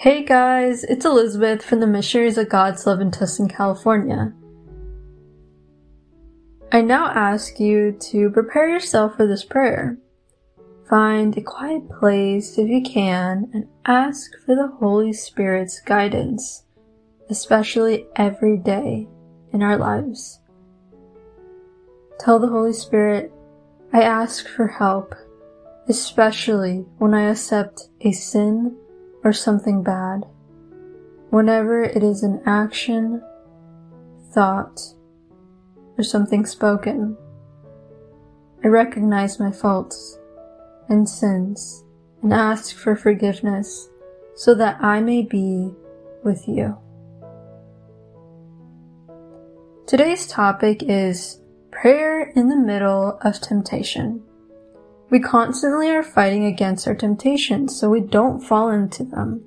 Hey guys, it's Elizabeth from the Missionaries of God's Love in Tustin, California. I now ask you to prepare yourself for this prayer. Find a quiet place if you can and ask for the Holy Spirit's guidance, especially every day in our lives. Tell the Holy Spirit, I ask for help, especially when I accept a sin or something bad, whenever it is an action, thought, or something spoken. I recognize my faults and sins and ask for forgiveness so that I may be with you. Today's topic is prayer in the middle of temptation. We constantly are fighting against our temptations so we don't fall into them.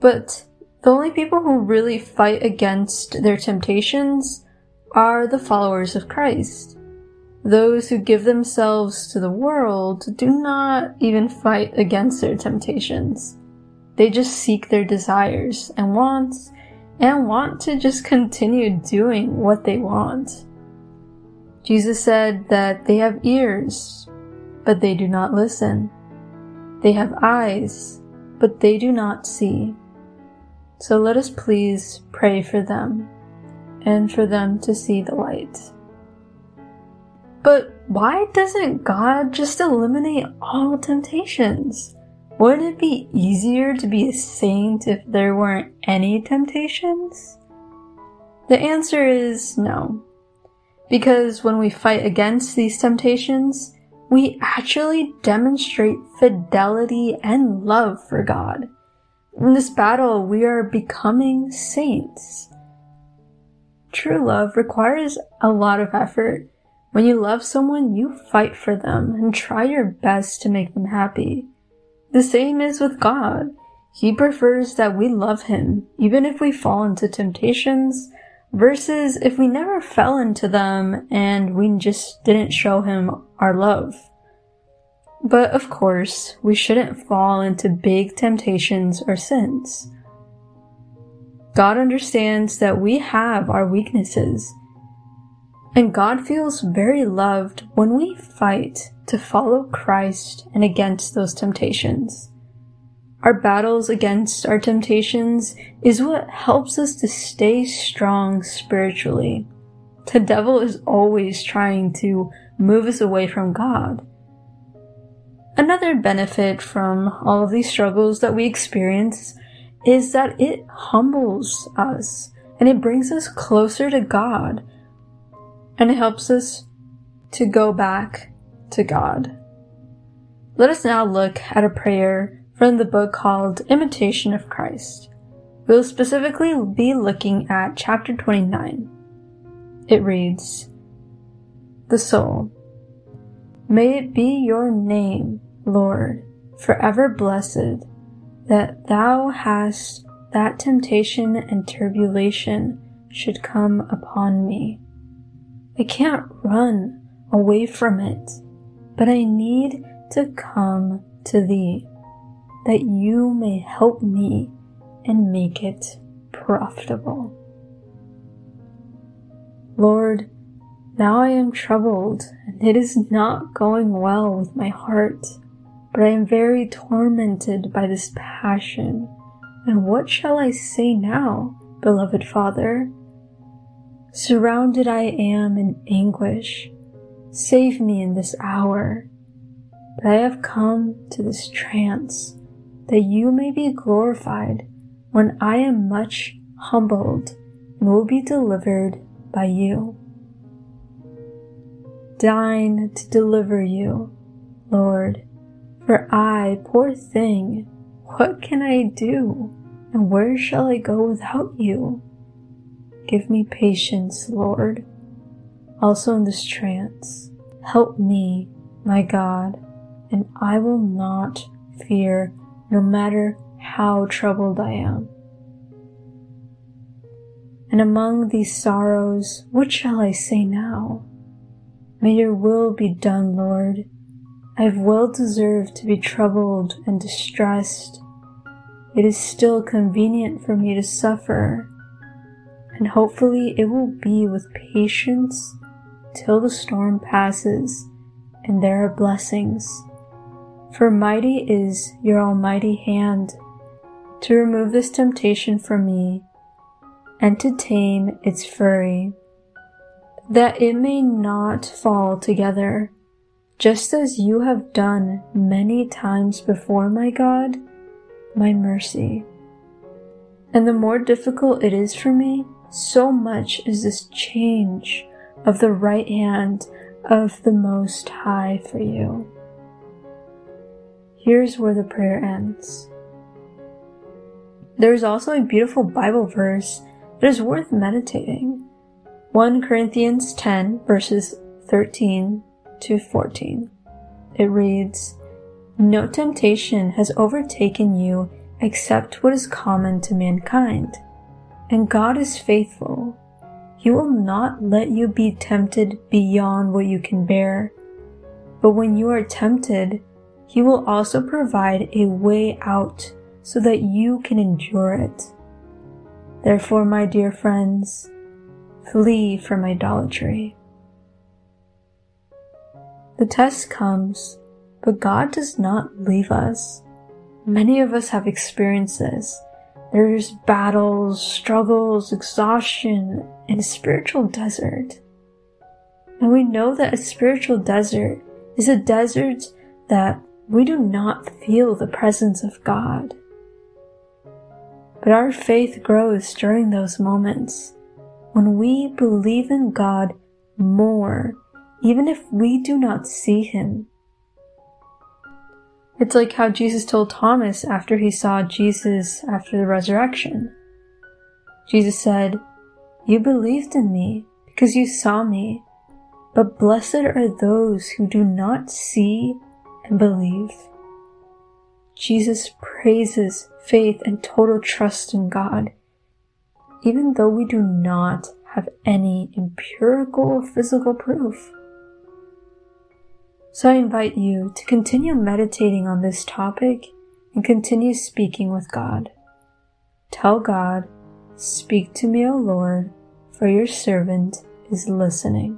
But the only people who really fight against their temptations are the followers of Christ. Those who give themselves to the world do not even fight against their temptations. They just seek their desires and wants and want to just continue doing what they want. Jesus said that they have ears, but they do not listen. They have eyes, but they do not see. So let us please pray for them and for them to see the light. But why doesn't God just eliminate all temptations? Wouldn't it be easier to be a saint if there weren't any temptations? The answer is no. Because when we fight against these temptations, we actually demonstrate fidelity and love for God. In this battle, we are becoming saints. True love requires a lot of effort. When you love someone, you fight for them and try your best to make them happy. The same is with God. He prefers that we love Him, even if we fall into temptations, versus if we never fell into them and we just didn't show him our love. But of course, we shouldn't fall into big temptations or sins. God understands that we have our weaknesses, and God feels very loved when we fight to follow Christ and against those temptations. Our battles against our temptations is what helps us to stay strong spiritually. The devil is always trying to move us away from God. Another benefit from all of these struggles that we experience is that it humbles us and it brings us closer to God and it helps us to go back to God. Let us now look at a prayer from the book called Imitation of Christ. We'll specifically be looking at chapter 29. It reads, The soul. May it be your name, Lord, forever blessed, that thou hast that temptation and turbulation should come upon me. I can't run away from it, but I need to come to thee that you may help me and make it profitable. Lord, now I am troubled, and it is not going well with my heart, but I am very tormented by this passion. And what shall I say now, beloved Father? Surrounded I am in anguish. Save me in this hour. But I have come to this trance that you may be glorified when I am much humbled and will be delivered by you. Deign to deliver you, Lord, for I, poor thing, what can I do, and where shall I go without you? Give me patience, Lord, also in this trance. Help me, my God, and I will not fear no matter how troubled I am. And among these sorrows, what shall I say now? May your will be done, Lord. I have well deserved to be troubled and distressed, it is still convenient for me to suffer, and hopefully it will be with patience till the storm passes and there are blessings. For mighty is your almighty hand to remove this temptation from me and to tame its fury, that it may not fall together, just as you have done many times before, my God, my mercy. And the more difficult it is for me, so much is this change of the right hand of the Most High for you. Here's where the prayer ends. There is also a beautiful Bible verse that is worth meditating. 1 Corinthians 10 verses 13 to 14. It reads, No temptation has overtaken you except what is common to mankind. And God is faithful. He will not let you be tempted beyond what you can bear. But when you are tempted, He will also provide a way out so that you can endure it. Therefore, my dear friends, flee from idolatry. The test comes, but God does not leave us. Many of us have experienced this. There's battles, struggles, exhaustion, and a spiritual desert. And we know that a spiritual desert is a desert that we do not feel the presence of God. But our faith grows during those moments when we believe in God more, even if we do not see Him. It's like how Jesus told Thomas after he saw Jesus after the resurrection. Jesus said, You believed in me because you saw me, but blessed are those who do not see and believe. Jesus praises faith and total trust in God, even though we do not have any empirical or physical proof. So I invite you to continue meditating on this topic and continue speaking with God. Tell God, Speak to me, O Lord, for your servant is listening.